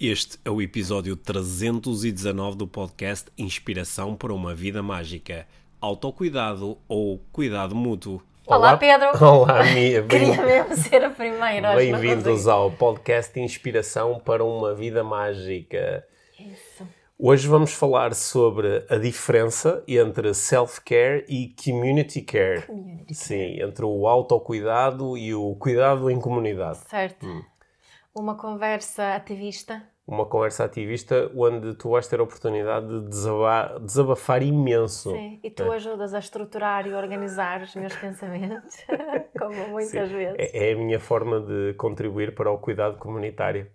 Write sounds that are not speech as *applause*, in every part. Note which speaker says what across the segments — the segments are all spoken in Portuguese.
Speaker 1: Este é o episódio 319 do podcast Inspiração para uma Vida Mágica. Autocuidado ou cuidado mútuo.
Speaker 2: Olá, Pedro. *laughs*
Speaker 3: Olá, Mia. *laughs* Bem-
Speaker 2: Queria mesmo ser a primeira.
Speaker 3: Bem-vindos ao podcast Inspiração para uma Vida Mágica.
Speaker 2: Isso.
Speaker 3: Hoje vamos falar sobre a diferença entre self-care e community care.
Speaker 2: Community
Speaker 3: Sim, entre o autocuidado e o cuidado em comunidade.
Speaker 2: Certo.
Speaker 3: Hum.
Speaker 2: Uma conversa ativista.
Speaker 3: Uma conversa ativista onde tu vais ter a oportunidade de desaba- desabafar imenso.
Speaker 2: Sim. E tu ajudas a estruturar e organizar os meus pensamentos, *laughs* como muitas vezes.
Speaker 3: É, é a minha forma de contribuir para o cuidado comunitário.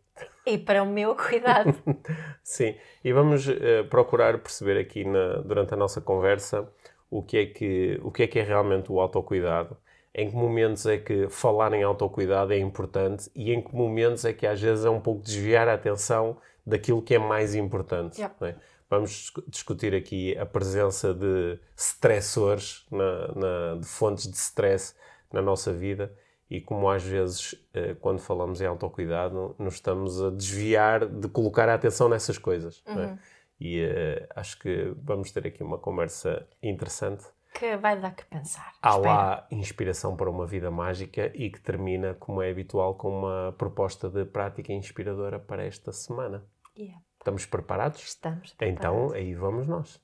Speaker 2: E para o meu cuidado. *laughs*
Speaker 3: Sim, e vamos eh, procurar perceber aqui na- durante a nossa conversa o que, é que, o que é que é realmente o autocuidado, em que momentos é que falar em autocuidado é importante e em que momentos é que às vezes é um pouco desviar a atenção daquilo que é mais importante. Não é? Vamos discu- discutir aqui a presença de stressores, na, na- de fontes de stress na nossa vida e como às vezes, eh, quando falamos em autocuidado, nos estamos a desviar de colocar a atenção nessas coisas. não é? E eh, acho que vamos ter aqui uma conversa interessante.
Speaker 2: Que vai dar que pensar.
Speaker 3: Há
Speaker 2: Espero.
Speaker 3: lá inspiração para uma vida mágica e que termina, como é habitual, com uma proposta de prática inspiradora para esta semana.
Speaker 2: Yeah.
Speaker 3: Estamos preparados?
Speaker 2: Estamos.
Speaker 3: Então,
Speaker 2: preparados.
Speaker 3: aí vamos nós.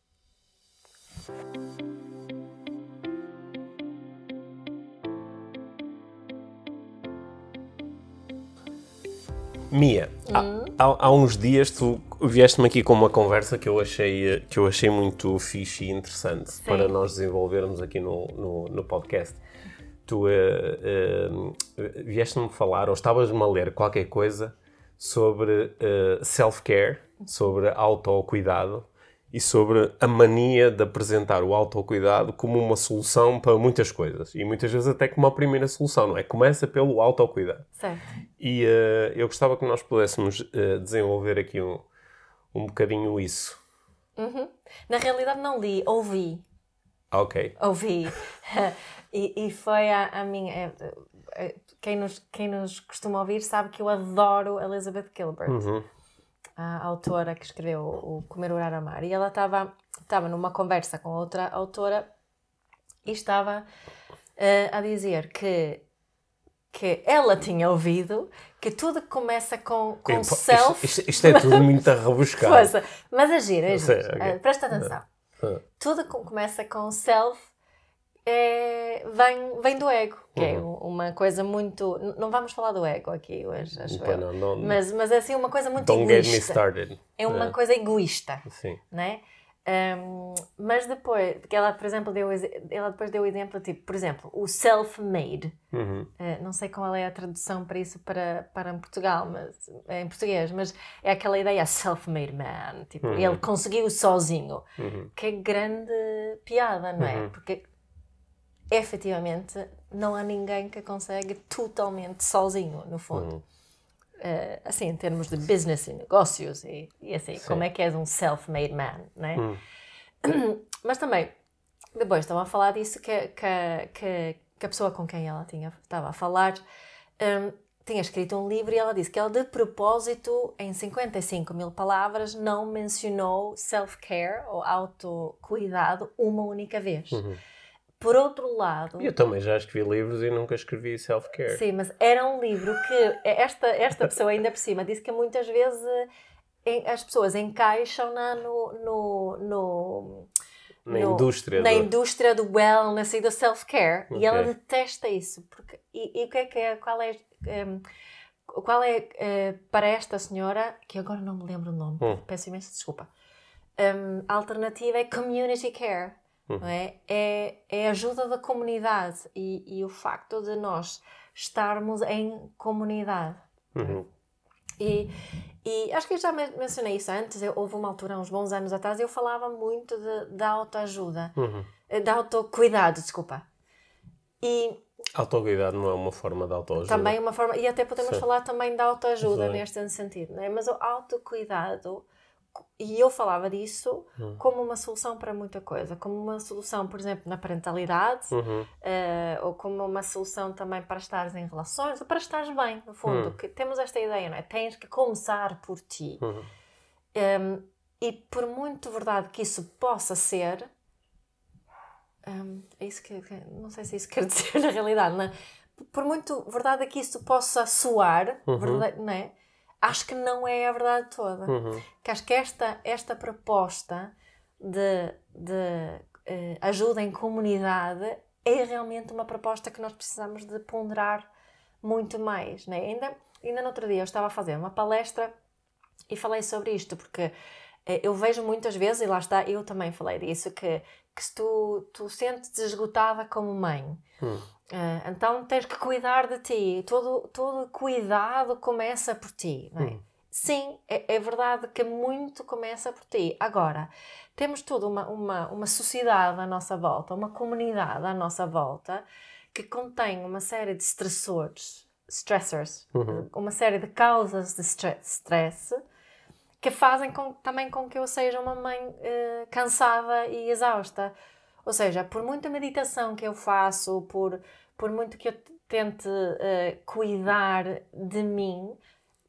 Speaker 3: Mia, há-
Speaker 2: Hum?
Speaker 3: há, há uns dias tu vieste-me aqui com uma conversa que eu achei, que eu achei muito fixe e interessante para nós desenvolvermos aqui no, no, no podcast. Tu eh, eh, vieste-me falar, ou estavas-me a ler qualquer coisa sobre eh, self-care, sobre autocuidado e sobre a mania de apresentar o autocuidado como uma solução para muitas coisas. E muitas vezes até como a primeira solução, não é? Começa pelo autocuidado.
Speaker 2: Certo.
Speaker 3: E eh, eu gostava que nós pudéssemos eh, desenvolver aqui um, um bocadinho isso.
Speaker 2: Na realidade, não li, ouvi.
Speaker 3: Ah, Ok.
Speaker 2: ouvi. *laughs* e, e foi a, a minha. é, é, Quem nos, quem nos costuma ouvir sabe que eu adoro Elizabeth Gilbert,
Speaker 3: Uhum.
Speaker 2: a autora que escreveu o Comer, Orar, Amar. E ela estava numa conversa com outra autora e estava eh, a dizer que, que ela tinha ouvido que tudo que começa com, com
Speaker 3: Epá,
Speaker 2: self.
Speaker 3: Isto, isto- isto é tudo muito rebuscado. *laughs*
Speaker 2: Força. Mas a giro, é
Speaker 3: Eu sei,
Speaker 2: giro.
Speaker 3: ok.
Speaker 2: Ah, Presta atenção.
Speaker 3: Ah.
Speaker 2: Tudo que começa com self é, vem, vem do ego, que é
Speaker 3: Uhum.
Speaker 2: u- uma coisa muito. Não vamos falar do ego aqui hoje, acho
Speaker 3: Pá,
Speaker 2: eu.
Speaker 3: não, não-
Speaker 2: Mas, mas é assim uma coisa muito
Speaker 3: Don't get me
Speaker 2: egoísta.
Speaker 3: started.
Speaker 2: É uma
Speaker 3: Ah,
Speaker 2: coisa egoísta,
Speaker 3: Sim.
Speaker 2: né? Ahm, mas depois, que ela, por exemplo, deu, ela depois deu o exemplo, tipo, por exemplo, o self-made.
Speaker 3: Uhum.
Speaker 2: Uh, não sei qual é a tradução para isso para, para em Portugal, mas é em português, mas é aquela ideia self-made man, tipo,
Speaker 3: Uhum.
Speaker 2: ele conseguiu sozinho,
Speaker 3: Uhum.
Speaker 2: que é grande piada, não é?
Speaker 3: Uhum.
Speaker 2: Porque efetivamente não há ninguém que consegue totalmente sozinho, no fundo. Uh, assim, em termos de business e negócios e, e assim,
Speaker 3: Sim.
Speaker 2: como é que és um self-made man, não é?
Speaker 3: Uhum.
Speaker 2: Mas também, depois estava a falar disso que, que, que, que a pessoa com quem ela tinha, estava a falar hum, tinha escrito um livro e ela disse que ela de propósito, em 55 mil palavras, não mencionou self-care ou autocuidado uma única vez.
Speaker 3: Uhum.
Speaker 2: Por outro lado,
Speaker 3: Eu também já escrevi livros e nunca escrevi self-care.
Speaker 2: Sim, mas era um livro que esta, esta pessoa ainda por cima disse que muitas vezes as pessoas encaixam-na no, no, no,
Speaker 3: Na
Speaker 2: no-
Speaker 3: indústria.
Speaker 2: na
Speaker 3: do-
Speaker 2: indústria do wellness e do self-care. E ela detesta isso. Porque, e, e o que é que é, qual é, em, qual é eh, para esta senhora, que agora não me lembro o nome,
Speaker 3: Hum.
Speaker 2: peço imensa desculpa, em, a alternativa é community care.
Speaker 3: Hum.
Speaker 2: Não é? É, é a ajuda da comunidade e, e o facto de nós estarmos em comunidade.
Speaker 3: Uhum.
Speaker 2: E, e acho que eu já men- mencionei isso antes. Eu, houve uma altura, uns bons anos atrás, eu falava muito de, da autoajuda,
Speaker 3: Uhum.
Speaker 2: eh, da autocuidado, desculpa. E
Speaker 3: Autocuidado não é uma forma de autoajuda.
Speaker 2: também uma forma, e até podemos
Speaker 3: Sim.
Speaker 2: falar também da autoajuda neste sentido, não é? Mas o autocuidado e eu falava disso uhum. como uma solução para muita coisa, como uma solução, por exemplo, na parentalidade, uhum. uh, ou como uma solução também para estares em relações, ou para estares bem, no fundo, uhum. que temos esta ideia, não é? Tens que começar por ti. Um, uhum. ehm, e por muito verdade que isso possa ser, um, é isso que, não sei se é isso quer *laughs* dizer na realidade, não é? por muito verdade que isso possa soar, uhum. verdade, não é? Acho que não é a verdade toda. Uhum. Que acho que esta, esta proposta de, de uh, ajuda em comunidade é realmente uma proposta que nós precisamos de ponderar muito mais. Né? Ainda, ainda no outro dia eu estava a fazer uma palestra e falei sobre isto, porque uh, eu vejo muitas vezes, e lá está, eu também falei disso, que, que se tu, tu sentes esgotada como mãe, uhum. Uh, então tens que cuidar de ti. Todo, todo cuidado começa por ti, não é? Hum. Sim, é, é, verdade que muito começa por ti. Agora, temos toda uma, uma, uma sociedade à nossa volta, uma comunidade à nossa volta, que contém uma série de stressores, stressors, uhum. uma série de causas de stress, que fazem com, também com que eu seja uma mãe uh, cansada e exausta. Ou seja, por muita meditação que eu faço, por, por muito que eu tente uh, cuidar de mim,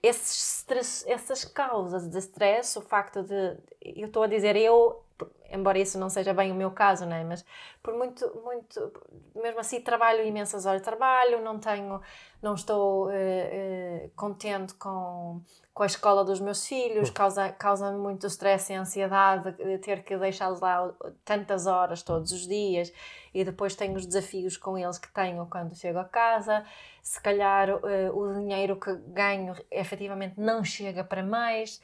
Speaker 2: esses stress, essas causas de stress, o facto de. Eu estou a dizer eu, embora isso não seja bem o meu caso, né? mas por muito, muito. Mesmo assim, trabalho imensas horas de trabalho, não tenho. Não estou uh, uh, contente com com a escola dos meus filhos, hum. causa, causa muito stress e ansiedade de ter que deixá-los lá tantas horas todos os dias e depois tenho os desafios com eles que tenho quando chego a casa. Se calhar uh, o dinheiro que ganho efetivamente não chega para mais.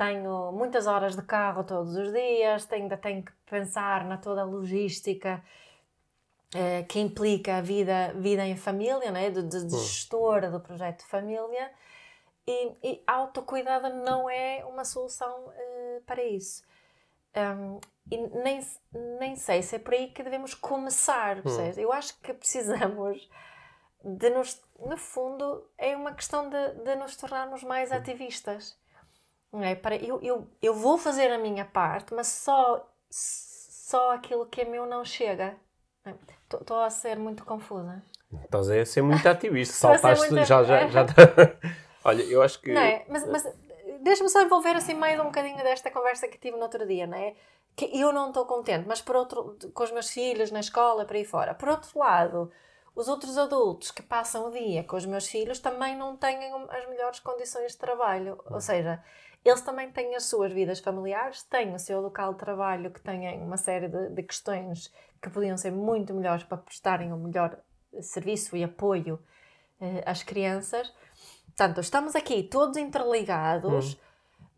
Speaker 2: Tenho muitas horas de carro todos os dias, ainda tenho que pensar na toda a logística uh, que implica a vida, vida em família, né? de, de, de gestora do projeto de família e, e autocuidado não é uma solução uh, para isso. Um, e nem, nem sei se é por aí que devemos começar. Hum. Eu acho que precisamos de nos. No fundo, é uma questão de, de nos tornarmos mais ativistas. Não é? Para, eu, eu, eu vou fazer a minha parte, mas só, só aquilo que é meu não chega. Estou a ser muito confusa.
Speaker 3: Estás a ser muito ativista. *laughs* Saltaste, muito... já, já, já. *laughs* Olha, eu acho que.
Speaker 2: Não é? Mas, mas deixa-me só envolver assim mais um bocadinho desta conversa que tive no outro dia, não é? Que eu não estou contente, mas por outro, com os meus filhos na escola, por aí fora. Por outro lado, os outros adultos que passam o dia com os meus filhos também não têm as melhores condições de trabalho. Ou seja, eles também têm as suas vidas familiares, têm o seu local de trabalho que têm uma série de, de questões que podiam ser muito melhores para prestarem o um melhor serviço e apoio eh, às crianças. Portanto, estamos aqui todos interligados, hum.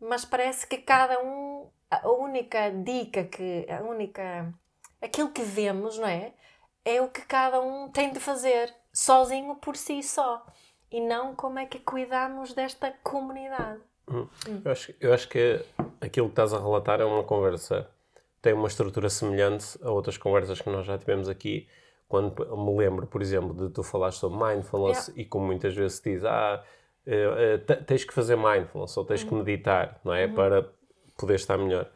Speaker 2: mas parece que cada um, a única dica que, a única, aquilo que vemos, não é? É o que cada um tem de fazer, sozinho por si só. E não como é que cuidamos desta comunidade.
Speaker 3: Hum. Hum. Eu, acho, eu acho que aquilo que estás a relatar é uma conversa, tem uma estrutura semelhante a outras conversas que nós já tivemos aqui. Quando me lembro, por exemplo, de tu falares sobre mindfulness yeah. e como muitas vezes se diz, ah, uh, tens que fazer mindfulness ou tens uhum. que meditar, não é? Uhum. Para poder estar melhor.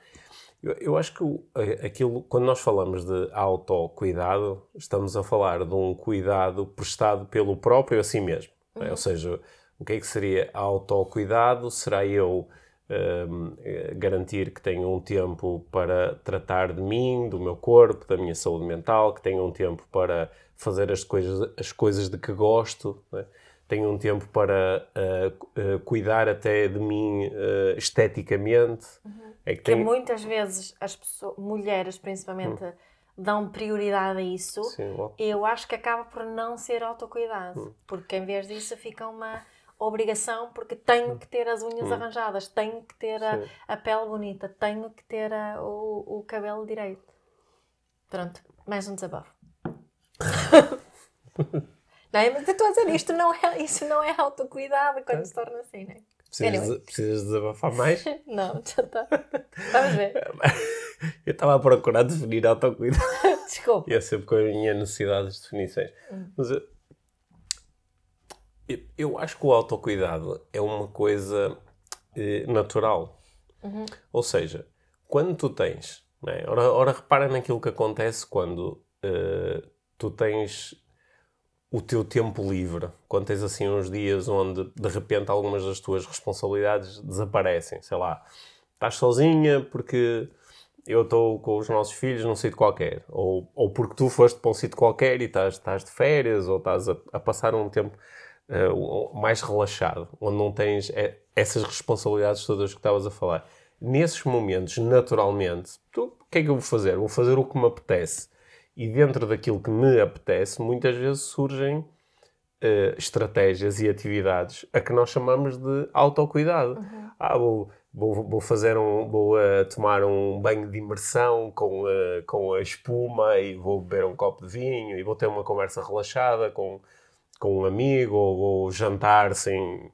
Speaker 3: Eu, eu acho que aquilo, quando nós falamos de autocuidado, estamos a falar de um cuidado prestado pelo próprio a si mesmo. É? Uhum. É? Ou seja, o que é que seria autocuidado? Será eu um, garantir que tenho um tempo para tratar de mim, do meu corpo, da minha saúde mental, que tenho um tempo para fazer as coisas, as coisas de que gosto. É? tenho um tempo para uh, uh, cuidar até de mim uh, esteticamente.
Speaker 2: Uhum. É que, que tem... muitas vezes as pessoas, mulheres principalmente, uhum. dão prioridade a isso. Sim, eu acho que acaba por não ser autocuidado, uhum. porque em vez disso fica uma obrigação porque tenho que ter as unhas hum. arranjadas, tenho que ter a, a, pele bonita, tenho que ter a, o, o cabelo direito. Pronto, mais um desabafo. *laughs* Não é? Mas eu estou a dizer, isto não é, isso não é autocuidado quando se torna assim, não é?
Speaker 3: Precisas, anyway. precisas desabafar mais? *laughs*
Speaker 2: não, já está. Vamos ver. *laughs*
Speaker 3: Eu estava a procurar definir autocuidado.
Speaker 2: Desculpa.
Speaker 3: E é sempre com a minha necessidade de definições. Hum. Mas eu, acho que o autocuidado é uma coisa eh, natural. Ou seja, quando tu tens. Né? Ora, ora, repara naquilo que acontece quando uh, tu tens o teu tempo livre, quando tens assim uns dias onde de repente algumas das tuas responsabilidades desaparecem, sei lá, estás sozinha porque eu estou com os nossos filhos num sítio qualquer, ou, ou porque tu foste para um sítio qualquer e estás, estás de férias, ou estás a, a passar um tempo uh, mais relaxado, onde não tens é, essas responsabilidades todas que estavas a falar. Nesses momentos, naturalmente, tu, o que é que eu vou fazer? Vou fazer o que me apetece. E dentro daquilo que me apetece, muitas vezes surgem uh, estratégias e atividades a que nós chamamos de autocuidado. Uhum. Ah, vou vou, vou fazer um, vou uh, tomar um banho de imersão com, uh, com a espuma e vou beber um copo de vinho e vou ter uma conversa relaxada com, com um amigo ou jantar sem,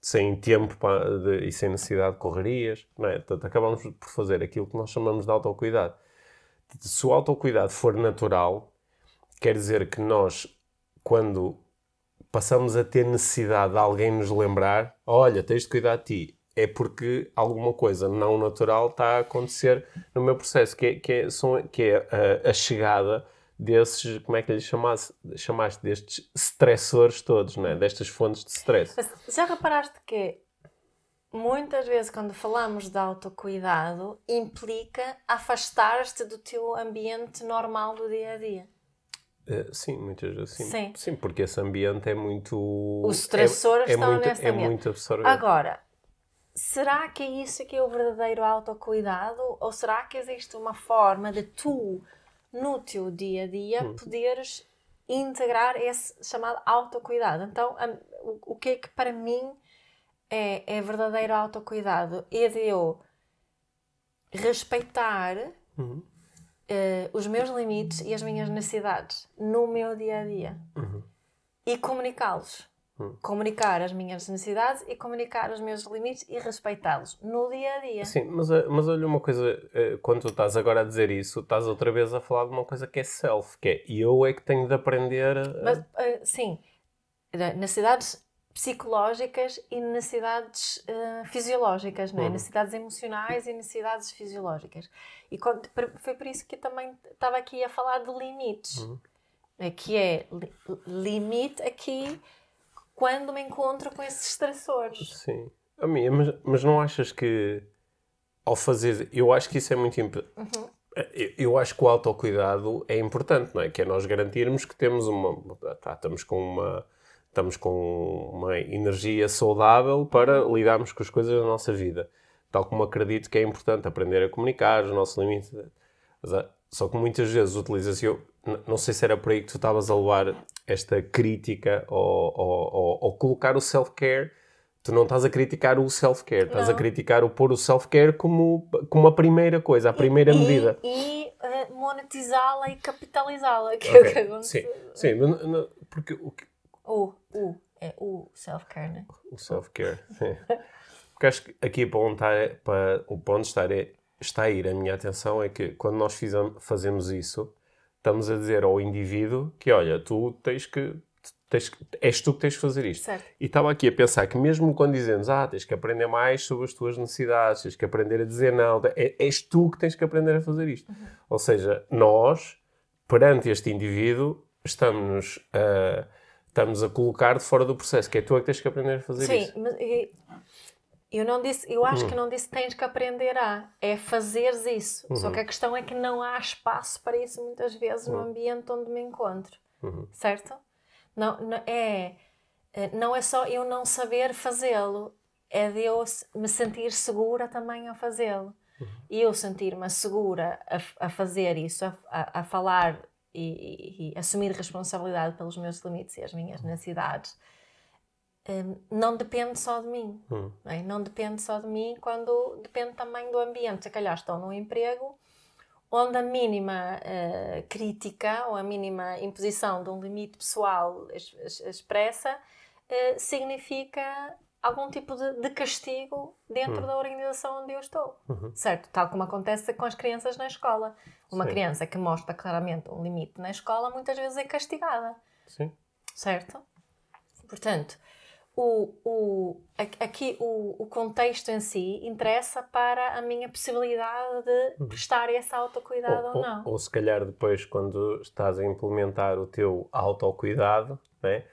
Speaker 3: sem tempo de, e sem necessidade de correrias. Não é? Portanto, acabamos por fazer aquilo que nós chamamos de autocuidado. Se o autocuidado for natural, quer dizer que nós, quando passamos a ter necessidade de alguém nos lembrar, olha, tens de cuidar de ti, é porque alguma coisa não natural está a acontecer no meu processo, que é, que é, que é a, a, chegada desses, como é que lhe chamaste, chamaste destes stressores todos, né? destas fontes de stress.
Speaker 2: Mas já reparaste que muitas vezes quando falamos de autocuidado implica afastar-te do teu ambiente normal do dia a dia?
Speaker 3: Uh, sim, muitas vezes sim. sim. Sim, porque esse ambiente é muito.
Speaker 2: Os stressores
Speaker 3: é, é
Speaker 2: estão
Speaker 3: muito,
Speaker 2: nesse
Speaker 3: é
Speaker 2: ambiente.
Speaker 3: muito absorvido.
Speaker 2: Agora, será que é isso que é o verdadeiro autocuidado? Ou será que existe uma forma de tu, no teu dia a dia, hum. poderes integrar esse chamado autocuidado? Então, o que é que para mim é, é verdadeiro autocuidado? É de eu respeitar uhum. uh, os meus limites e as minhas necessidades no meu dia a dia uhum. e comunicá-los Hum. Comunicar as minhas necessidades e comunicar os meus limites e respeitá-los no dia a dia.
Speaker 3: Sim, mas, eh, mas olha uma coisa, eh, quando tu estás agora a dizer isso, estás outra vez a falar de uma coisa que é self, que é eu é que tenho de aprender. A...
Speaker 2: Mas, uh, sim, necessidades psicológicas e necessidades uh, fisiológicas, não é? Uhum. necessidades emocionais e necessidades fisiológicas. E quando, foi por isso que eu também estava aqui a falar de limites, uhum. que é limite aqui quando me encontro com esses estressores.
Speaker 3: Sim. A mim, mas, mas não achas que ao fazer. Eu acho que isso é muito importante. Uhum. Eu, eu acho que o autocuidado é importante, não é? Que é nós garantirmos que temos uma. Tá, estamos com uma. Estamos com uma energia saudável para uhum. lidarmos com as coisas da nossa vida. Tal como acredito que é importante aprender a comunicar os nossos limites. Só que muitas vezes utiliza-se. Eu não sei se era por aí que tu estavas a levar esta crítica ou, ou, ou, ou colocar o self-care. Tu não estás a criticar o self-care, estás a criticar o pôr o self-care como, como a primeira coisa, a primeira
Speaker 2: e,
Speaker 3: medida.
Speaker 2: E, e uh, monetizá-la e capitalizá-la, que okay. é o que acontece.
Speaker 3: Sim, sim não, porque o que...
Speaker 2: O, o, é o self-care, né?
Speaker 3: O self-care, sim. Porque acho que aqui para onde está, para, o ponto está, é, está a ir a minha atenção é que quando nós fizemos, fazemos isso, estamos a dizer ao indivíduo que, olha, tu tens que. Tens, és tu que tens que fazer isto.
Speaker 2: Certo.
Speaker 3: E estava aqui a pensar que, mesmo quando dizemos, ah, tens que aprender mais sobre as tuas necessidades, tens que aprender a dizer não, é, és tu que tens que aprender a fazer isto. Uhum. Ou seja, nós, perante este indivíduo, estamos a, estamos a colocar de fora do processo, que é tu é que tens que aprender a fazer
Speaker 2: Sim,
Speaker 3: isso.
Speaker 2: Sim, mas eu não disse, eu acho hum. que não disse tens que aprender a, é fazeres isso. Uhum. Só que a questão é que não há espaço para isso muitas vezes uhum. no ambiente onde me encontro. Uhum. Certo? Não, não, é, é, não é só eu não saber fazê-lo, é de eu me sentir segura também a fazê-lo. Uhum. E eu sentir-me segura a, a fazer isso, a, a, a falar e, e, e, assumir responsabilidade pelos meus limites e as minhas uhum. necessidades não depende só de mim. Hum. Não, é? não, depende só de mim quando depende também do ambiente. Se calhar estou num emprego onde a mínima uh, crítica ou a mínima imposição de um limite pessoal expressa uh, significa algum tipo de, de castigo dentro hum. da organização onde eu estou. Uhum. Certo? Tal como acontece com as crianças na escola. Uma Sim. criança que mostra claramente um limite na escola muitas vezes é castigada.
Speaker 3: Sim.
Speaker 2: Certo? Portanto, o, o, aqui o, o contexto em si interessa para a minha possibilidade de uhum. prestar esse autocuidado ou, ou não.
Speaker 3: Ou, ou, se calhar depois, quando estás a implementar o teu autocuidado, né,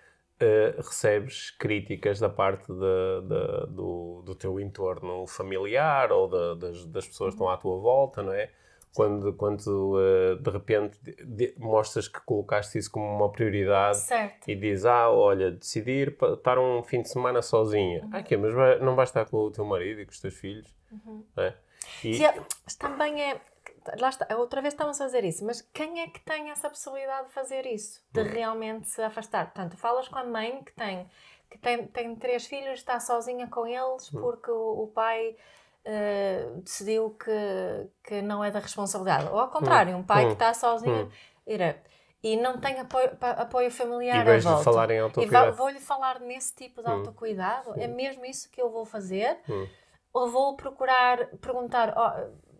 Speaker 3: uh, recebes críticas da parte de, de, do, do teu entorno familiar ou de, das, das pessoas que estão à tua volta, não é? Quando, quando uh, de repente de, mostras que colocaste isso como uma prioridade
Speaker 2: certo.
Speaker 3: e dizes, ah, olha, decidir estar um fim de semana sozinha. Uhum. Ah, que mas vai, não vais estar com o teu marido e com os teus filhos? Uhum. É?
Speaker 2: E... Mas também é. Lá está, outra vez estamos a fazer isso, mas quem é que tem essa possibilidade de fazer isso? De uhum. realmente se afastar? Portanto, falas com a mãe que tem, que tem, tem três filhos, está sozinha com eles uhum. porque o, o pai uh, decidiu que, que não é da responsabilidade. Ou ao contrário, um pai hum. que está sozinho hum. e não tem apoio, apoio familiar
Speaker 3: e à volta. falar em autocuidado.
Speaker 2: E vou-lhe falar nesse tipo de hum. autocuidado. É mesmo isso que eu vou fazer? Ou vou procurar perguntar... Oh,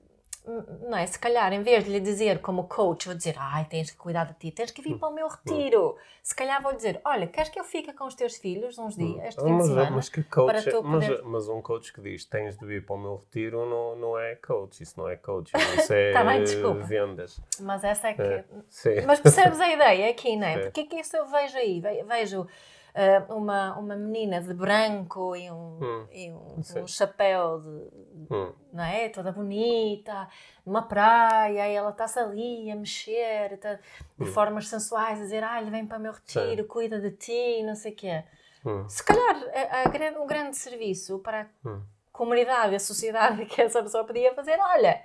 Speaker 2: não é? Se calhar, em vez de lhe dizer como coach, vou dizer, ai, tens que cuidar de ti, tens que vir hum. para o meu retiro. Se calhar vou dizer, olha, queres que eu fique com os teus filhos uns hum. dias, este fim mas, de semana?
Speaker 3: Mas, que coach, para tu é- mas, poder... mas um coach que diz, tens de vir para o meu retiro, não, não é coach, isso não é coach, isso *laughs* é tá bem, vendas.
Speaker 2: Mas essa é que... É, mas percebes a ideia aqui, não é? *laughs* Porque é que isso eu vejo aí? Vejo uh, uma, uma menina de branco e um, hum, e um, um chapéu de, hum. não é? toda bonita, numa praia, e ela está-se ali a mexer tá, de hum. formas sensuais, a dizer: ah, vem para o meu retiro, Sim. cuida de ti, não sei o quê. Hum. Se calhar a, a, um grande serviço para a hum. comunidade, a sociedade *laughs* que essa pessoa podia fazer: olha,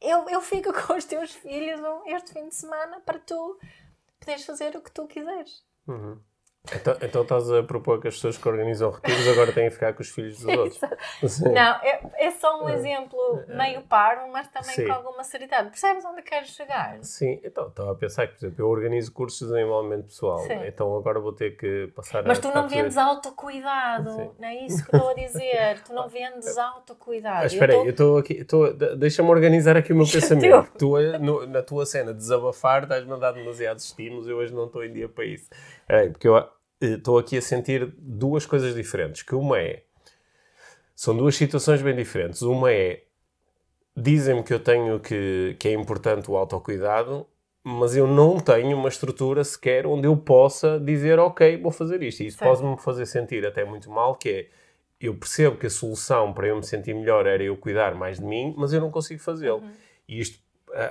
Speaker 2: eu, eu fico *laughs* com os teus filhos este fim de semana para tu poderes fazer o que tu quiseres.
Speaker 3: Uhum. Então, então estás a propor que as pessoas que organizam retiros agora têm que ficar com os filhos dos *laughs* outros?
Speaker 2: Não, é, é, só um exemplo meio parvo, mas também Sim. com alguma seriedade. Percebes onde queres chegar?
Speaker 3: Sim, então estava a pensar que, por exemplo, eu organizo cursos de desenvolvimento pessoal, Sim. então agora vou ter que passar
Speaker 2: mas a. Mas tu não vendes autocuidado, Sim. não é isso que estou a dizer. *laughs* tu não vendes autocuidado.
Speaker 3: Mas espera aí, eu estou aqui, deixa-me organizar aqui o meu *laughs* pensamento. tu, no, na tua cena, desabafar, estás-me a dar demasiados estímulos, eu hoje não estou em dia para isso. Espera porque eu estou aqui a sentir duas coisas diferentes. Que uma é. São duas situações bem diferentes. Uma é. Dizem-me que eu tenho que, que é importante o autocuidado, mas eu não tenho uma estrutura sequer onde eu possa dizer, ok, vou fazer isto. E isso pode-me fazer sentir até muito mal, que é, eu percebo que a solução para eu me sentir melhor era eu cuidar mais de mim, mas eu não consigo fazê-lo. Uhum. E isto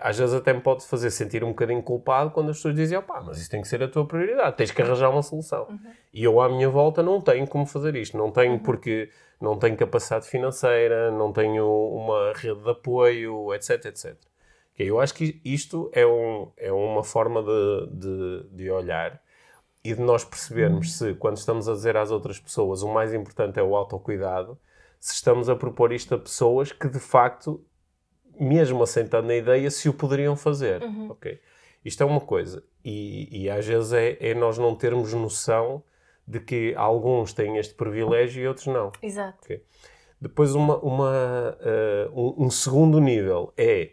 Speaker 3: às vezes até me pode fazer sentir um bocadinho culpado quando as pessoas dizem, opá, mas isso tem que ser a tua prioridade, tens que arranjar uma solução. Uhum. E eu à minha volta não tenho como fazer isto, não tenho uhum. porque não tenho capacidade financeira, não tenho uma rede de apoio, etc, etc. Eu acho que isto é, um, é uma forma de, de, de olhar e de nós percebermos uhum. se, quando estamos a dizer às outras pessoas o mais importante é o autocuidado, se estamos a propor isto a pessoas que de facto mesmo assentando na ideia, se o poderiam fazer. Uhum. Ok? Isto é uma coisa. E, e às vezes é, é, nós não termos noção de que alguns têm este privilégio e outros não.
Speaker 2: Exato.
Speaker 3: Okay? Depois, uma, uma uh, um, um, segundo nível é,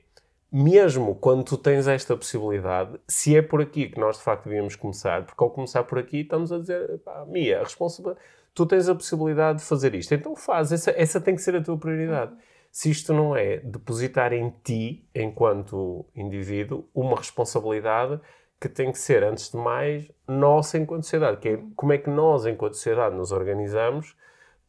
Speaker 3: mesmo quando tu tens esta possibilidade, se é por aqui que nós de facto devíamos começar, porque ao começar por aqui estamos a dizer, pá, Mia, a responsabilidade, tu tens a possibilidade de fazer isto, então faz, essa, essa tem que ser a tua prioridade. Uhum se isto não é depositar em ti, enquanto indivíduo, uma responsabilidade que tem que ser, antes de mais, nossa enquanto sociedade. Que é como é que nós, enquanto sociedade, nos organizamos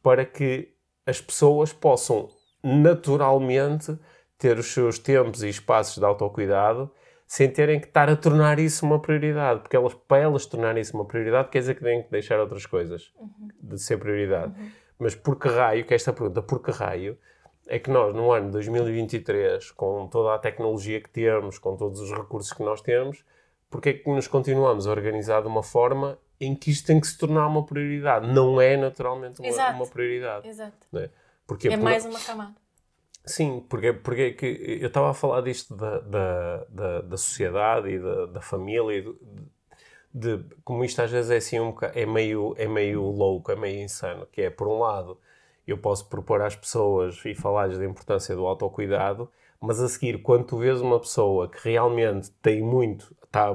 Speaker 3: para que as pessoas possam naturalmente ter os seus tempos e espaços de autocuidado sem terem que estar a tornar isso uma prioridade. Porque elas, para elas tornarem isso uma prioridade, quer dizer que têm que deixar outras coisas uhum. de ser prioridade. Uhum. Mas por que raio, que é esta pergunta, por que raio, é que nós, no ano 2023, com toda a tecnologia que temos, com todos os recursos que nós temos, porque é que nos continuamos a organizar de uma forma em que isto tem que se tornar uma prioridade? Não é naturalmente uma, uma prioridade.
Speaker 2: Exato.
Speaker 3: É,
Speaker 2: porque, é mais uma camada.
Speaker 3: Sim, porque, porque é que eu estava a falar disto da, da, da, da sociedade e da, da família, de, de, como isto às vezes é assim um é meio, é meio louco, é meio insano, que é, por um lado, eu posso propor às pessoas e falar-lhes da importância do autocuidado, mas a seguir, quando tu vês uma pessoa que realmente tem muito, tá,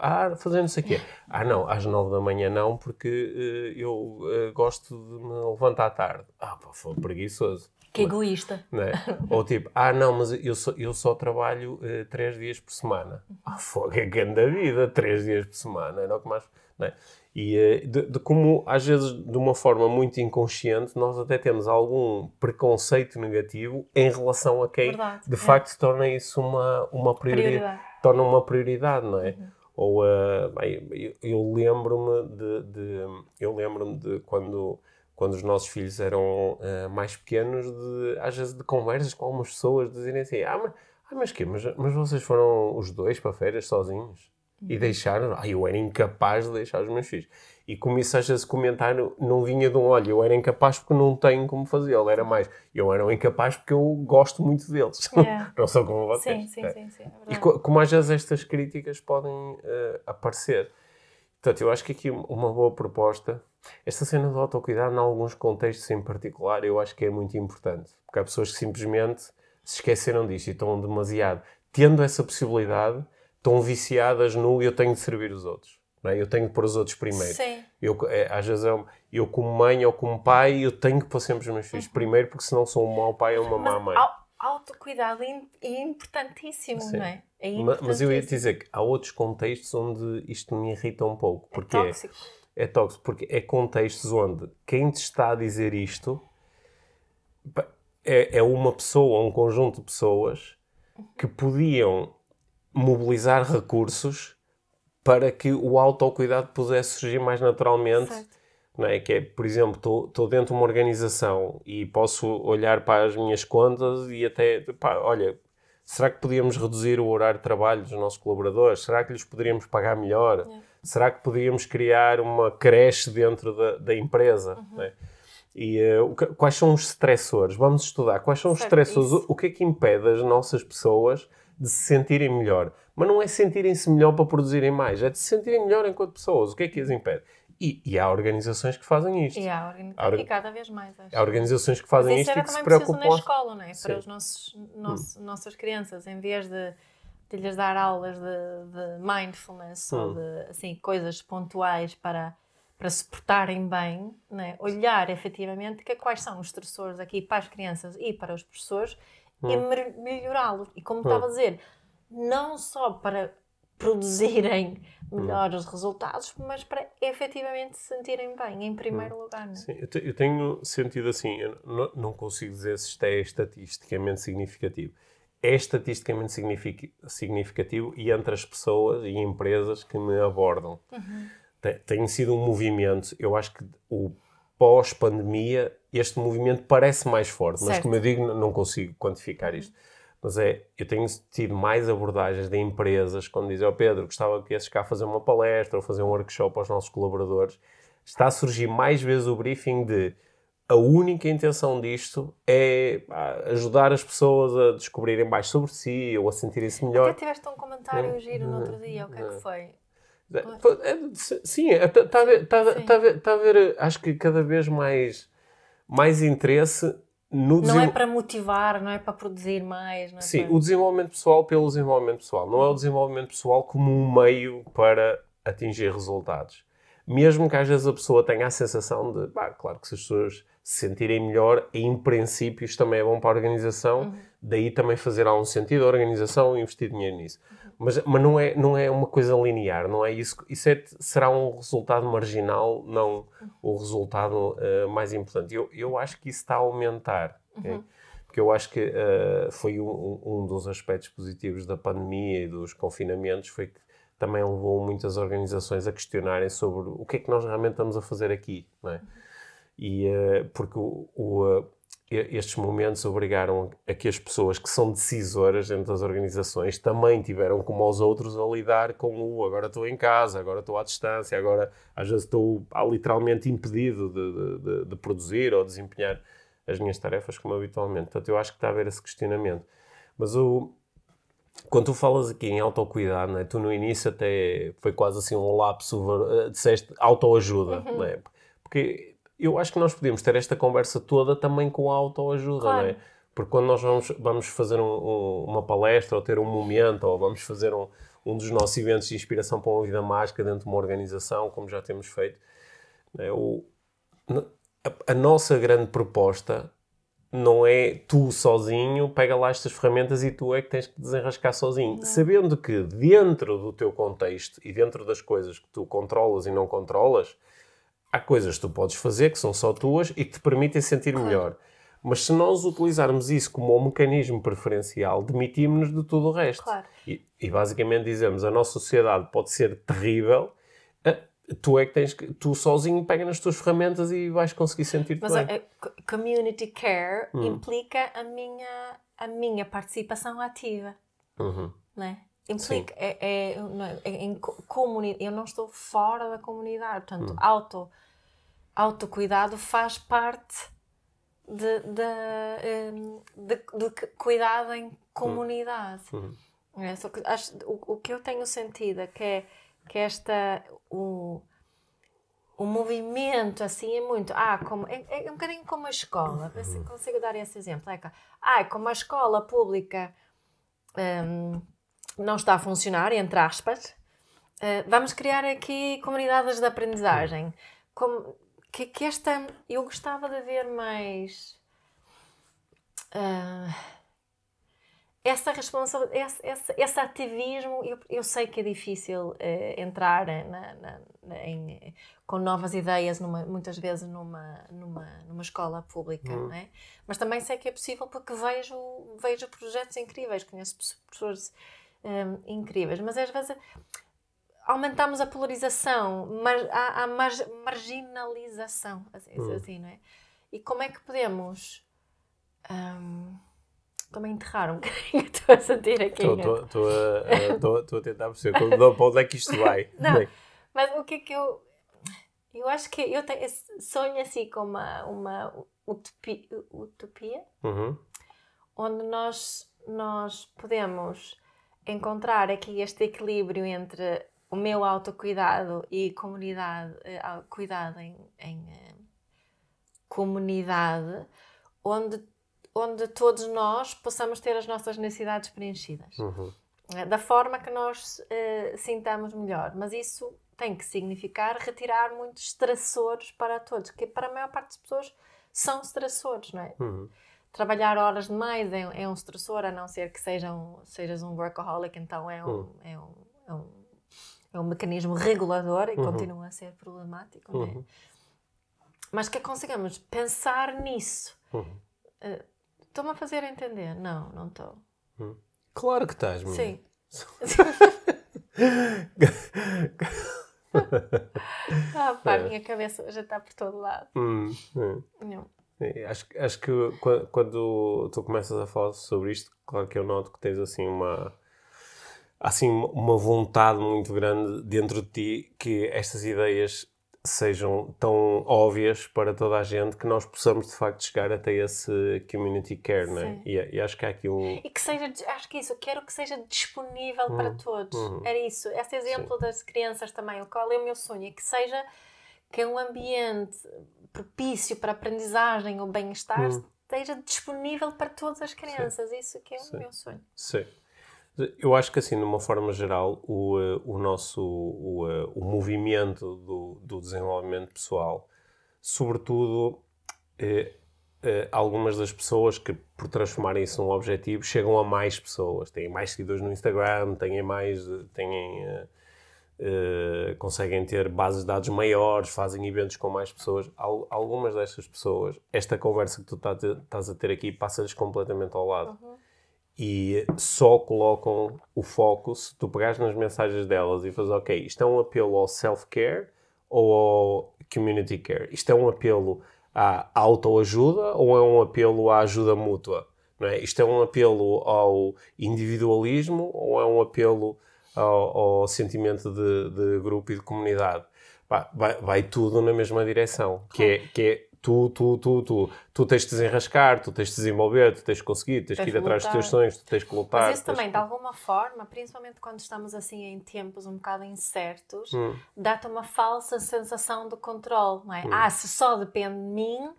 Speaker 3: ah, fazendo isso aqui. Ah, não, às nove da manhã não, porque uh, eu uh, gosto de me levantar tarde. Ah, pá, foi preguiçoso.
Speaker 2: Que egoísta.
Speaker 3: É? *laughs* Ou tipo, ah, não, mas eu só, eu só trabalho uh, três dias por semana. Ah, fogo, é grande vida, três dias por semana, não é que mais. Não é? E de, de, como, às vezes, de uma forma muito inconsciente, nós até temos algum preconceito negativo em relação a quem, Verdade, de é. facto, torna isso uma, uma prioridade. prioridade. Torna uma prioridade, não é? Uhum. Ou, uh, bem, eu, lembro-me de, de, Eu lembro-me de quando quando os nossos filhos eram uh, mais pequenos, de, às vezes de conversas com algumas pessoas, dizerem assim: Ah, mas, ah, mas quê? Mas, mas vocês foram os dois para férias sozinhos? E deixaram? Ah, eu era incapaz de deixar os meus filhos. E como isso às vezes comentário não vinha de um olho, eu era incapaz porque não tenho como fazê-lo, era mais, eu era incapaz porque eu gosto muito deles. Yeah. *laughs* não sou como vocês.
Speaker 2: Sim, sim, é. sim. sim
Speaker 3: é e como às vezes estas críticas podem uh, aparecer. Portanto, eu acho que aqui uma boa proposta esta cena do autocuidado, em alguns contextos em particular, eu acho que é muito importante. Porque há pessoas que simplesmente se esqueceram disto e estão demasiado, tendo essa possibilidade, estão viciadas no eu tenho de servir os outros. É? Eu tenho de pôr os outros primeiro.
Speaker 2: Sim.
Speaker 3: Eu, é, às vezes, eu, eu, como mãe ou como pai, eu tenho que pôr sempre os meus filhos uhum. primeiro, porque senão sou um mau pai ou uma má mãe.
Speaker 2: Autocuidado é, é importantíssimo, Sim. não é? é
Speaker 3: mas, mas eu ia te dizer que há outros contextos onde isto me irrita um pouco. Porque é
Speaker 2: tóxico
Speaker 3: é tóxico, porque é contextos onde quem te está a dizer isto é, é uma pessoa, um conjunto de pessoas que podiam mobilizar recursos para que o autocuidado pudesse surgir mais naturalmente. Certo. Não é? Que é, por exemplo, estou dentro de uma organização e posso olhar para as minhas contas e até, pá, olha, será que podíamos reduzir o horário de trabalho dos nossos colaboradores? Será que lhes poderíamos pagar melhor? Yeah. Será que podíamos criar uma creche dentro da, da empresa? Uhum. Né? E uh, quais são os stressores? Vamos estudar. Quais são os certo, stressores? O, o que é que impede as nossas pessoas de se sentirem melhor? Mas não é sentirem-se melhor para produzirem mais, é de se sentirem melhor enquanto pessoas. O que é que as impede? E, e, há organizações que fazem isto.
Speaker 2: E, há, há e cada vez mais. Acho.
Speaker 3: Há organizações que fazem isto e que se preocupam.
Speaker 2: na escola, não é? Para nossos, nosso, hum. nossas crianças, em vez de de lhes dar aulas de, de mindfulness hum. ou de assim, coisas pontuais para, para se portarem bem, né? olhar efetivamente que, quais são os estressores aqui para as crianças e para os professores hum. e melhorá-los. E como hum. estava a dizer, não só para produzirem melhores hum. resultados, mas para efetivamente se sentirem bem, em primeiro hum. lugar. Né?
Speaker 3: Sim, eu, te, eu, tenho sentido assim, eu não, não consigo dizer se isto é estatisticamente significativo é estatisticamente significativo e entre as pessoas e empresas que me abordam. Uhum. Tem, tem, sido um movimento, eu acho que o pós-pandemia, este movimento parece mais forte, certo. mas como eu digo, não consigo quantificar isto. Mas é, eu tenho tido mais abordagens de empresas quando dizem, ó oh Pedro, gostava que esses cá fazer uma palestra ou fazer um workshop aos nossos colaboradores. Está a surgir mais vezes o briefing de a única intenção disto é ajudar as pessoas a descobrirem mais sobre si ou a sentirem-se melhor.
Speaker 2: Até tiveste um comentário não, giro no outro dia, o que é que foi? É,
Speaker 3: é, sim, está é, tá, tá tá a ver, acho que cada vez mais, mais interesse no
Speaker 2: Não é para motivar, não é para produzir mais. É
Speaker 3: sim,
Speaker 2: para...
Speaker 3: o desenvolvimento pessoal pelo desenvolvimento pessoal. Não é o desenvolvimento pessoal como um meio para atingir resultados. Mesmo que às vezes a pessoa tenha a sensação de, bah, claro que se as pessoas se sentirem melhor, em princípio isto também é bom para a organização, uhum. daí também fazer algum sentido a organização e investir dinheiro nisso. Uhum. Mas, mas não, é, não é uma coisa linear, não é isso. Isso é, será um resultado marginal, não o resultado uh, mais importante. Eu, eu acho que isso está a aumentar. Okay? Uhum. Porque eu acho que uh, foi um, um dos aspectos positivos da pandemia e dos confinamentos, foi que também levou muitas organizações a questionarem sobre o que é que nós realmente estamos a fazer aqui, não é? Uhum. E, uh, porque o, o, estes momentos obrigaram a que as pessoas que são decisoras dentro das organizações também tiveram, como os outros, a lidar com o agora estou em casa, agora estou à distância, agora às vezes estou ah, literalmente impedido de, de, de, produzir ou desempenhar as minhas tarefas como habitualmente. Portanto, eu acho que está a haver esse questionamento. Mas o, quando tu falas aqui em autocuidado, né, tu no início até foi quase assim um lapso, uh, disseste autoajuda, uhum. né? porque eu acho que nós podemos ter esta conversa toda também com a autoajuda, claro. não é? Porque quando nós vamos, vamos fazer um, um, uma palestra ou ter um momento ou vamos fazer um, um dos nossos eventos de inspiração para uma vida mágica dentro de uma organização, como já temos feito. É, o, a, a nossa grande proposta não é tu sozinho, pega lá estas ferramentas e tu é que tens que desenrascar sozinho. Não. Sabendo que dentro do teu contexto e dentro das coisas que tu controlas e não controlas, há coisas que tu podes fazer que são só tuas e que te permitem sentir claro. melhor. Mas se nós utilizarmos isso como um mecanismo preferencial, demitimos-nos de tudo o resto. Claro. E, e, basicamente dizemos a nossa sociedade pode ser terrível, eh, tu é que tens que, tu sozinho pega nas tuas ferramentas e vais conseguir sentir-te bem. Mas
Speaker 2: a, community care hum. implica a minha, a minha participação ativa. Uhum. Não é? Implica, é, é, é, é, em comunidade, eu não estou fora da comunidade, portanto, hum. auto, autocuidado faz parte de, de, hum, de, de, de cuidado em comunidade. Uhum. É, só que acho, o, o que eu tenho sentido é que é que esta o, o movimento assim é muito ah como é, é um bocadinho como a escola se consigo dar esse exemplo é que, ah como a escola pública um, não está a funcionar entre aspas uh, vamos criar aqui comunidades de aprendizagem como que, que esta eu gostava de ver mais uh, essa responsabilidade, esse, esse, esse, ativismo, eu, eu, sei que é difícil uh, entrar na, na, na, em, com novas ideias, numa, muitas vezes numa, numa, numa escola pública, uhum. é? mas também sei que é possível porque vejo, vejo projetos incríveis, conheço pessoas um, ehm, incríveis, mas às vezes aumentamos a polarização, mas a, a mar, marginalização, assim, uhum. assim, não é? E como é que podemos. Um, Estou-me a enterrar um *laughs* bocadinho, estou a sentir aqui.
Speaker 3: Estou a, a tentar perceber para onde é que isto vai. *laughs*
Speaker 2: Não, mas o que é que eu. Eu acho que eu tenho, sonho assim com uma, uma utopia, utopia uhum. onde nós, nós podemos encontrar aqui este equilíbrio entre o meu autocuidado e comunidade, uh, cuidado em, em uh, comunidade, onde onde todos nós possamos ter as nossas necessidades preenchidas. Uhum. Eh, da forma que nós uh, sintamos melhor. Mas isso tem que significar retirar muitos estressores para todos, que para a maior parte das pessoas são estressores, não é? Uhum. Trabalhar horas demais é, é, um estressor, a não ser que sejam, sejas um workaholic, então é um, uhum. é um, é um, é um mecanismo regulador e uhum. continua a ser problemático, é? Uhum. Mas que consigamos pensar nisso. Uh, Estou-me a fazer entender? Não, não estou.
Speaker 3: Hum. Claro que estás,
Speaker 2: menina. Sim. *laughs* *laughs* ah, pá, a é. minha cabeça já está por todo lado. Hum, hum.
Speaker 3: Não. Acho, acho que quando tu começas a falar sobre isto, claro que eu noto que tens assim uma assim uma vontade muito grande dentro de ti que estas ideias sejam tão óbvias para toda a gente que nós possamos de facto chegar até esse community care, não é? E, e, acho que há aqui um.
Speaker 2: E que seja, acho que isso, eu quero que seja disponível para uhum. todos. Uhum. Era isso. Esse exemplo Sim. das crianças também, qual é o meu sonho, é que seja que um ambiente propício para aprendizagem ou bem-estar uhum. esteja disponível para todas as crianças. Sim. Isso que é o meu sonho.
Speaker 3: Sim. Eu acho que, assim, de uma forma geral, o, eh, o nosso o, eh, o movimento do, do desenvolvimento pessoal, sobretudo, eh, eh, algumas das pessoas que, por transformarem isso num objetivo, chegam a mais pessoas. Têm mais seguidores no Instagram, têm mais. Têm, eh, eh, conseguem ter bases de dados maiores, fazem eventos com mais pessoas. algumas destas pessoas, esta conversa que tu tá estás a ter aqui passa-lhes completamente ao lado. Uhum e só colocam o foco, se tu pegares nas mensagens delas e fazes, ok, isto é um apelo ao self-care ou ao community care? Isto é um apelo à autoajuda ou é um apelo à ajuda mútua? Não é? Isto é um apelo ao individualismo ou é um apelo ao, ao sentimento de, de, grupo e de comunidade? vai, vai, tudo na mesma direção, que é, que é tu, tu, tu, tu, tu tens de desenrascar, tu tens de desenvolver, tu tens de conseguir, tens, tens que ir atrás dos teus sonhos, tu tens que lutar.
Speaker 2: Mas isso também, de alguma forma, principalmente quando estamos assim em tempos um bocado incertos, hum. dá-te uma falsa sensação de controle, não é? Hum. Ah, se só depende de mim,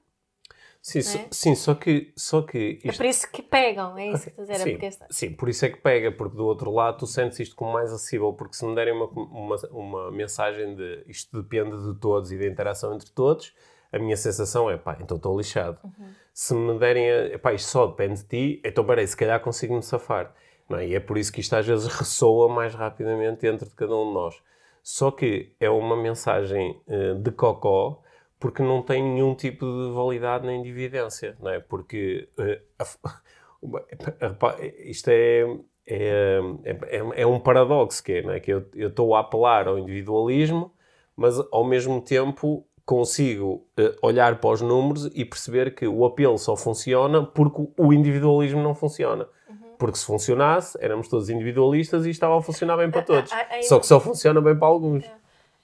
Speaker 3: Sim, so, é? sim só que. Só que
Speaker 2: isto... É por isso que pegam, é isso que estou a dizer.
Speaker 3: Sim,
Speaker 2: é
Speaker 3: porque... sim, por isso é que pega, porque do outro lado tu sentes isto como mais acessível, porque se me derem uma, uma, uma mensagem de isto depende de todos e da interação entre todos, a minha sensação é pá, então estou lixado. Uhum. Se me derem, pá, isto só depende de ti, então peraí, se calhar consigo-me safar. Não é? E é por isso que isto às vezes ressoa mais rapidamente dentro de cada um de nós. Só que é uma mensagem uh, de cocó porque não tem nenhum tipo de validade nem de evidência, não é? Porque uh, a, *laughs* isto é, é, é, é, um paradoxo que é, não é? que eu estou a apelar ao individualismo, mas ao mesmo tempo consigo uh, olhar para os números e perceber que o apelo só funciona porque o individualismo não funciona. Uhum. Porque se funcionasse, éramos todos individualistas e estava a funcionar bem para todos. Só que só funciona bem para alguns.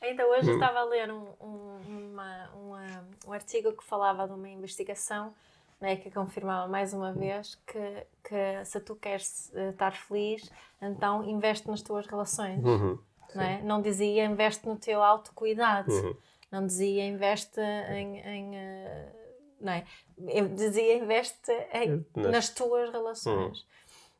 Speaker 2: Ainda hoje hum. estava a ler um, um, uma, uma, um artigo que falava de uma investigação né, que confirmava mais uma vez que, que se tu queres eh, estar feliz, então investe nas tuas relações. Uhum. Não, é? não dizia investe no teu autocuidado, uhum. não dizia investe em. em uh, não é? Eu dizia investe em, nas... nas tuas relações. Uhum.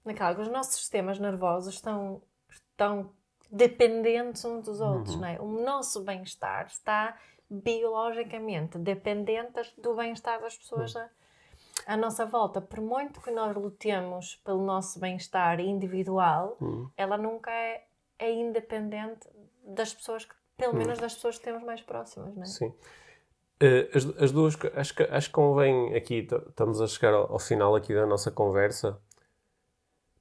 Speaker 2: Naquela, os nossos sistemas nervosos estão, estão dependentes uns dos outros. Uhum. Não é? O nosso bem-estar está biologicamente dependente do bem-estar das pessoas uhum. à, à, nossa volta. Por muito que nós lutemos pelo nosso bem-estar individual, uhum. ela nunca é, é, independente das pessoas, que, pelo menos das pessoas que temos mais próximas. Não é?
Speaker 3: Sim. Uh, as, as, duas, acho que, acho que convém aqui, estamos a chegar ao, ao final aqui da nossa conversa,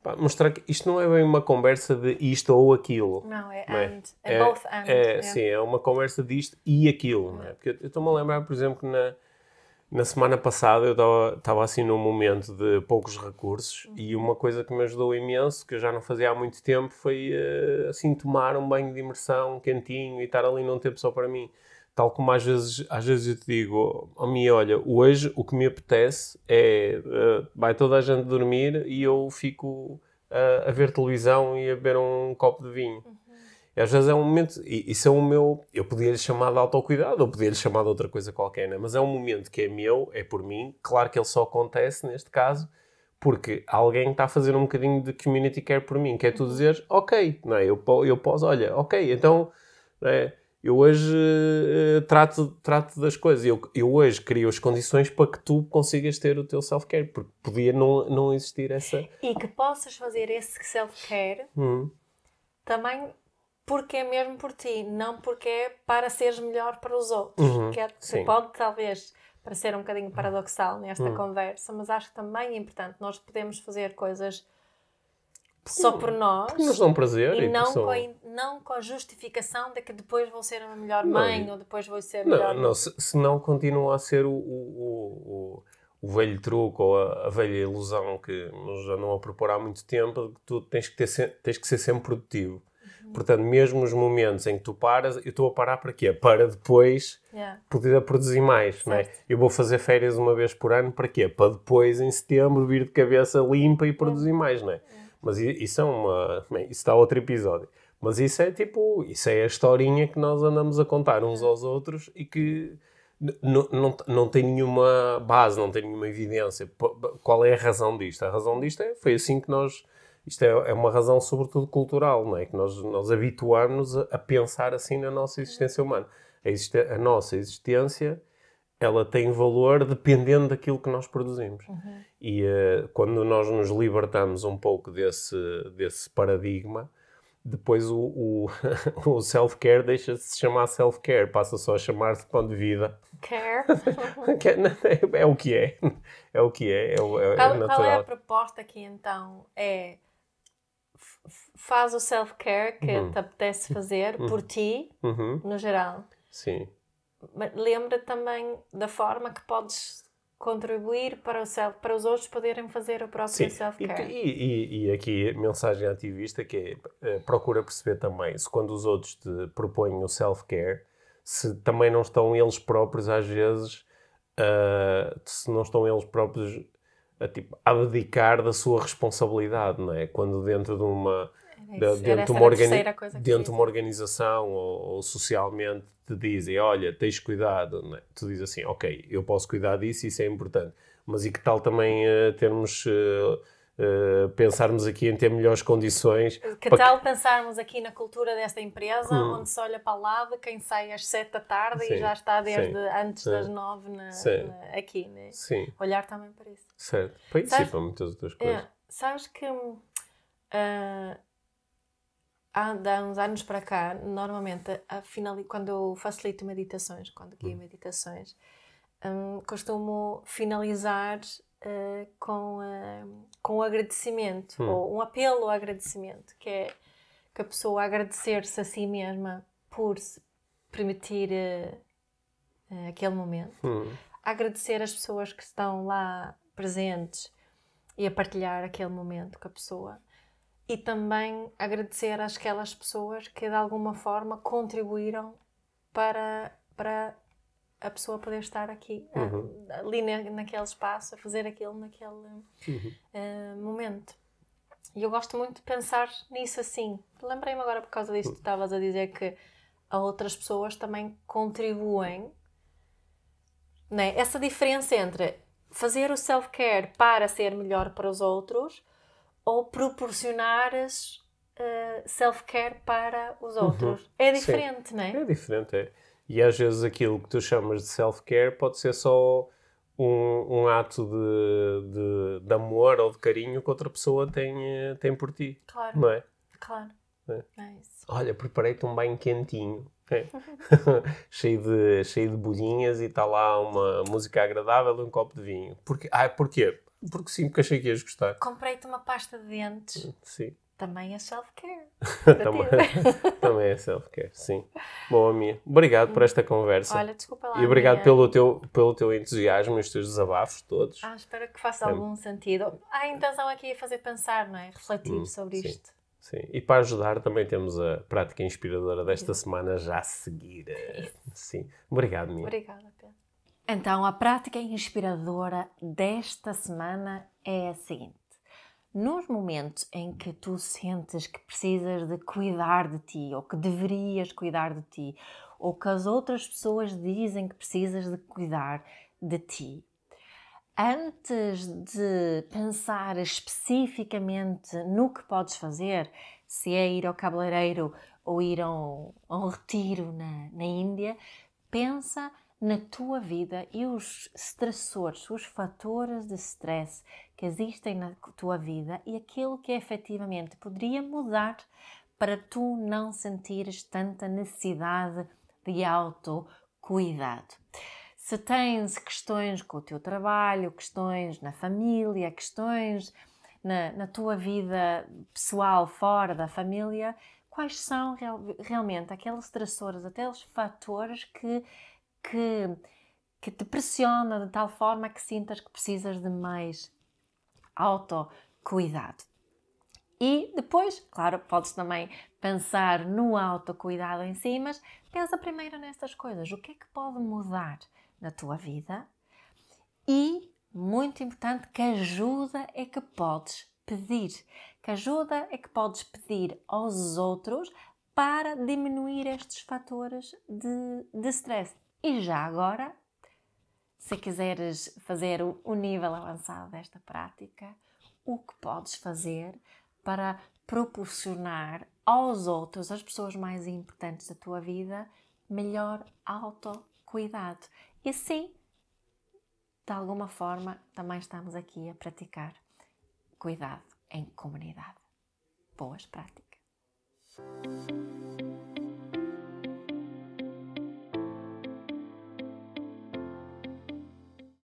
Speaker 3: Pá, mostrar que isto não é bem uma conversa de isto ou aquilo.
Speaker 2: Não, é, não é? and. É, é both and.
Speaker 3: É, é, Sim, é uma conversa disto e aquilo. Não é? Porque eu estou-me a lembrar, por exemplo, que na, na semana passada eu estava assim num momento de poucos recursos uhum. e uma coisa que me ajudou imenso, que eu já não fazia há muito tempo, foi uh, assim tomar um banho de imersão quentinho e estar ali num tempo só para mim tal como às vezes, às vezes eu te digo, a oh, mim, olha, hoje o que me apetece é uh, vai toda a gente dormir e eu fico uh, a ver televisão e a beber um copo de vinho. Uhum. E às vezes é um momento, isso é o meu, eu podia lhe chamar de autocuidado ou podia lhe chamar de outra coisa qualquer, né? mas é um momento que é meu, é por mim. Claro que ele só acontece neste caso porque alguém está a fazer um bocadinho de community care por mim, que é tu uhum. dizer, ok, não é? eu, eu posso, olha, ok, então. É, eu hoje uh, trato, trato das coisas. Eu, eu hoje crio as condições para que tu consigas ter o teu self-care, porque podia não, não existir essa.
Speaker 2: E que possas fazer esse self-care hum. também porque é mesmo por ti, não porque é para seres melhor para os outros. Uhum, que, é, pode talvez parecer um bocadinho paradoxal nesta uhum. conversa, mas acho que também é importante. Nós podemos fazer coisas só por nós.
Speaker 3: Porque nos dão prazer.
Speaker 2: E, e não, com a, não com a justificação de que depois vou ser a melhor mãe não, ou depois vou ser a melhor.
Speaker 3: Não, não se, se não continua a ser o, o, o, o velho truque ou a, a, velha ilusão que nos andam a propor há muito tempo, que tu tens que, ter, tens que ser sempre produtivo. Uhum. Portanto, mesmo os momentos em que tu paras, eu estou a parar para quê? Para depois yeah. poder produzir mais. Não é? Eu vou fazer férias uma vez por ano para quê? Para depois, em setembro, vir de cabeça limpa e produzir mais. Não é? Mas isso é uma. Bem, isso está outro episódio. Mas isso é tipo. Isso é a historinha que nós andamos a contar uns aos outros e que não, não, não tem nenhuma base, não tem nenhuma evidência. Qual é a razão disto? A razão disto é. Foi assim que nós. Isto é, é uma razão, sobretudo, cultural, não é? Que nós, nós habituamos a, pensar assim na nossa existência humana. A, a nossa existência ela tem valor dependendo daquilo que nós produzimos. Uhum. E uh, quando nós nos libertamos um pouco desse, desse paradigma, depois o, o, *laughs* o self-care deixa de se chamar self-care, passa só a chamar-se pão de vida.
Speaker 2: Care. *laughs*
Speaker 3: é, é, o que é. É o que é. é, é,
Speaker 2: é qual, é qual, é a proposta aqui então? É faz o self-care que uhum. te apetece fazer uhum. por ti, uhum. no geral.
Speaker 3: Sim
Speaker 2: lembra também da forma que podes contribuir para, o self, para os outros poderem fazer o próprio self-care.
Speaker 3: E, e, e, aqui mensagem ativista que é, procura perceber também se quando os outros te propõem o self-care, se também não estão eles próprios às vezes, uh, se não estão eles próprios a tipo, abdicar da sua responsabilidade, não é? Quando dentro de uma
Speaker 2: Isso,
Speaker 3: dentro, uma, organi dentro de uma organização ou, ou, socialmente te dizem, olha, tens cuidado, é? tu dizes assim, ok, eu posso cuidar disso, isso é importante, mas e que tal também uh, termos... Uh, Uh, pensarmos aqui em ter melhores condições.
Speaker 2: Que tal que... pensarmos aqui na cultura desta empresa, hum. onde se olha para o lado quem sai às 7 da tarde sim, e já está desde sim, antes sim. das 9 na, na, aqui. Né?
Speaker 3: Sim.
Speaker 2: Olhar também para isso.
Speaker 3: Certo. Para isso sabes, e para muitas outras coisas. É,
Speaker 2: sabes que uh, há, há uns anos para cá, normalmente, a, final, quando eu facilito meditações, quando guio hum. meditações, um, costumo finalizar uh, com, uh, com agradecimento, hum. ou um apelo ao agradecimento, que é que a pessoa agradecer-se a si mesma por se permitir uh, aquele momento,
Speaker 3: hum.
Speaker 2: agradecer as pessoas que estão lá presentes e a partilhar aquele momento com a pessoa e também agradecer àquelas pessoas que de alguma forma contribuíram para, para a pessoa poder estar aqui, uhum. ali na, naquele espaço, a fazer aquilo naquele uhum. uh, momento. E eu gosto muito de pensar nisso assim. Lembrei-me agora por causa disto, estavas a dizer que outras pessoas também contribuem. Né? Essa diferença entre fazer o self-care para ser melhor para os outros ou proporcionares uh, self-care para os uhum. outros. Uhum. É diferente,
Speaker 3: Sim.
Speaker 2: não é?
Speaker 3: É diferente, é. E às vezes aquilo que tu chamas de self-care pode ser só um, um ato de, de, de, amor ou de carinho que outra pessoa tem, eh, tem por ti.
Speaker 2: Claro.
Speaker 3: Não é?
Speaker 2: Claro.
Speaker 3: É. é Olha, preparei-te um banho quentinho. É. *laughs* *laughs* cheio, de, cheio de bolhinhas e está lá uma música agradável e um copo de vinho. Porque, ah, porquê? Porque sim, porque achei que ias gostar.
Speaker 2: Comprei-te uma pasta de dentes.
Speaker 3: Sim.
Speaker 2: Também é self-care. *laughs*
Speaker 3: também, *laughs* também é self-care, sim. Boa, minha. Obrigado por esta conversa.
Speaker 2: Olha, desculpa lá.
Speaker 3: E obrigado pelo teu, pelo teu entusiasmo e os teus desabafos todos.
Speaker 2: Ah, espero que faça é. algum sentido. Há a intenção aqui é fazer pensar, não é? Refletir hum, sobre
Speaker 3: sim.
Speaker 2: isto.
Speaker 3: Sim, e para ajudar também temos a prática inspiradora desta semana já a seguir. Sim, obrigado, Minha.
Speaker 2: Obrigada, Pedro. Então, a prática inspiradora desta semana é a seguinte. Nos momentos em que tu sentes que precisas de cuidar de ti, ou que deverias cuidar de ti, ou que as outras pessoas dizem que precisas de cuidar de ti, antes de pensar especificamente no que podes fazer, se é ir ao cabeleireiro ou ir a um, a um retiro na, na Índia, pensa na tua vida e os estressores, os fatores de stress que existem na tua vida e aquilo que efetivamente poderia mudar para tu não sentires tanta necessidade de autocuidado. Se tens questões com o teu trabalho, questões na família, questões na, na tua vida pessoal fora da família, quais são real, realmente aqueles estressores, aqueles fatores que que, que te pressiona de tal forma que sintas que precisas de mais autocuidado. E depois, claro, podes também pensar no autocuidado em si, mas pensa primeiro nestas coisas. O que é que pode mudar na tua vida? E, muito importante, que ajuda é que podes pedir? Que ajuda é que podes pedir aos outros para diminuir estes fatores de, de stress? E já agora, se quiseres fazer o, nível avançado desta prática, o que podes fazer para proporcionar aos outros, às pessoas mais importantes da tua vida, melhor autocuidado. E assim, de alguma forma, também estamos aqui a praticar cuidado em comunidade. Boas práticas.